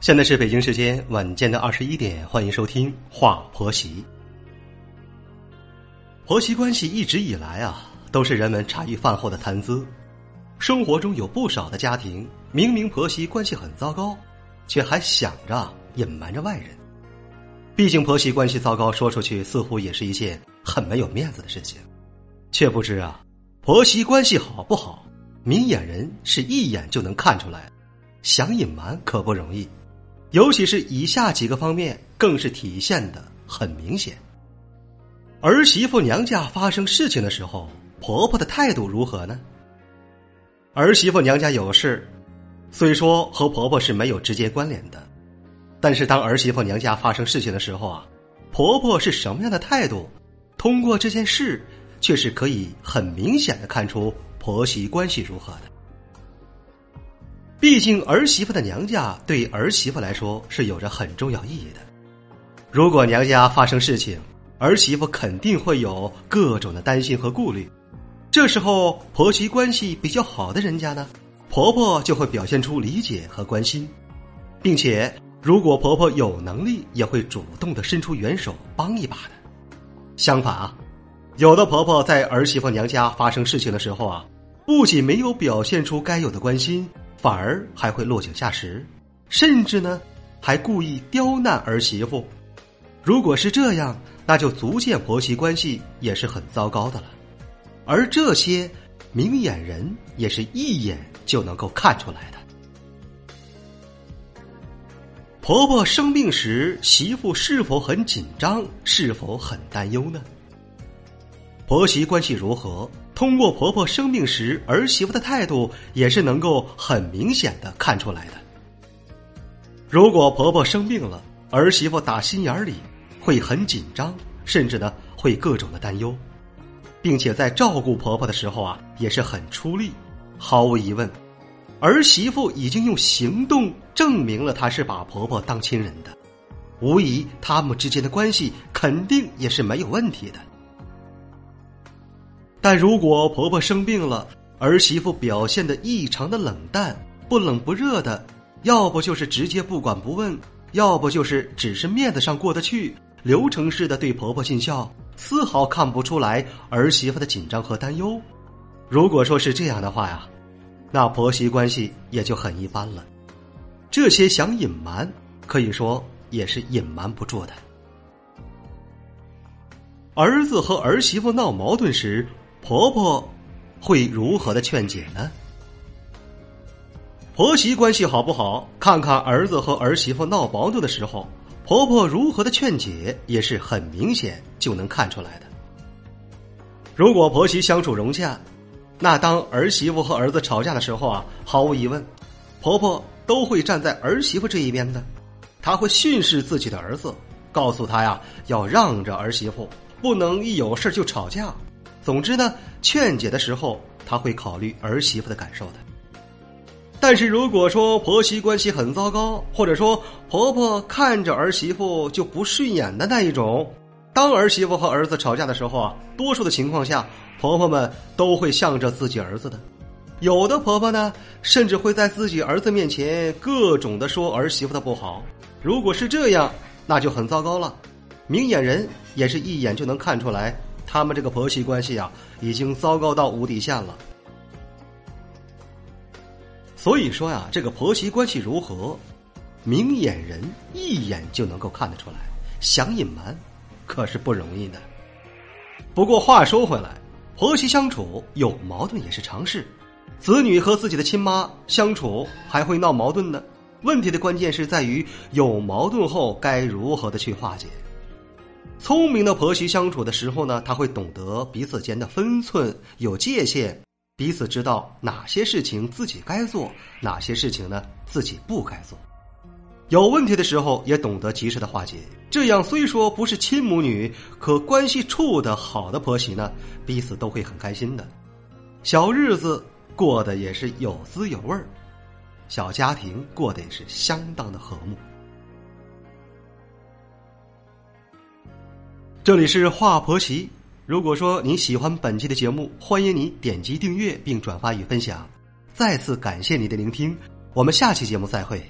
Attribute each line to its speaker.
Speaker 1: 现在是北京时间晚间的二十一点，欢迎收听《话婆媳》。婆媳关系一直以来啊，都是人们茶余饭后的谈资。生活中有不少的家庭，明明婆媳关系很糟糕，却还想着隐瞒着外人。毕竟婆媳关系糟糕，说出去似乎也是一件很没有面子的事情。却不知啊，婆媳关系好不好，明眼人是一眼就能看出来，想隐瞒可不容易。尤其是以下几个方面，更是体现的很明显。儿媳妇娘家发生事情的时候，婆婆的态度如何呢？儿媳妇娘家有事，虽说和婆婆是没有直接关联的，但是当儿媳妇娘家发生事情的时候啊，婆婆是什么样的态度？通过这件事，却是可以很明显的看出婆媳关系如何的。毕竟儿媳妇的娘家对儿媳妇来说是有着很重要意义的。如果娘家发生事情，儿媳妇肯定会有各种的担心和顾虑。这时候婆媳关系比较好的人家呢，婆婆就会表现出理解和关心，并且如果婆婆有能力，也会主动的伸出援手帮一把的。相反啊，有的婆婆在儿媳妇娘家发生事情的时候啊，不仅没有表现出该有的关心。反而还会落井下石，甚至呢，还故意刁难儿媳妇。如果是这样，那就足见婆媳关系也是很糟糕的了。而这些明眼人也是一眼就能够看出来的。婆婆生病时，媳妇是否很紧张，是否很担忧呢？婆媳关系如何？通过婆婆生病时儿媳妇的态度，也是能够很明显的看出来的。如果婆婆生病了，儿媳妇打心眼里会很紧张，甚至呢会各种的担忧，并且在照顾婆婆的时候啊，也是很出力。毫无疑问，儿媳妇已经用行动证明了她是把婆婆当亲人的，无疑他们之间的关系肯定也是没有问题的。但如果婆婆生病了，儿媳妇表现的异常的冷淡，不冷不热的，要不就是直接不管不问，要不就是只是面子上过得去，流程式的对婆婆尽孝，丝毫看不出来儿媳妇的紧张和担忧。如果说是这样的话呀，那婆媳关系也就很一般了。这些想隐瞒，可以说也是隐瞒不住的。儿子和儿媳妇闹矛盾时。婆婆会如何的劝解呢？婆媳关系好不好？看看儿子和儿媳妇闹矛盾的时候，婆婆如何的劝解，也是很明显就能看出来的。如果婆媳相处融洽，那当儿媳妇和儿子吵架的时候啊，毫无疑问，婆婆都会站在儿媳妇这一边的。她会训斥自己的儿子，告诉他呀，要让着儿媳妇，不能一有事就吵架。总之呢，劝解的时候他会考虑儿媳妇的感受的。但是如果说婆媳关系很糟糕，或者说婆婆看着儿媳妇就不顺眼的那一种，当儿媳妇和儿子吵架的时候啊，多数的情况下，婆婆们都会向着自己儿子的。有的婆婆呢，甚至会在自己儿子面前各种的说儿媳妇的不好。如果是这样，那就很糟糕了。明眼人也是一眼就能看出来。他们这个婆媳关系啊，已经糟糕到无底线了。所以说呀，这个婆媳关系如何，明眼人一眼就能够看得出来。想隐瞒，可是不容易的。不过话说回来，婆媳相处有矛盾也是常事。子女和自己的亲妈相处还会闹矛盾呢。问题的关键是在于有矛盾后该如何的去化解。聪明的婆媳相处的时候呢，他会懂得彼此间的分寸有界限，彼此知道哪些事情自己该做，哪些事情呢自己不该做。有问题的时候也懂得及时的化解。这样虽说不是亲母女，可关系处的好的婆媳呢，彼此都会很开心的，小日子过得也是有滋有味儿，小家庭过得也是相当的和睦。这里是华婆媳。如果说你喜欢本期的节目，欢迎你点击订阅并转发与分享。再次感谢你的聆听，我们下期节目再会。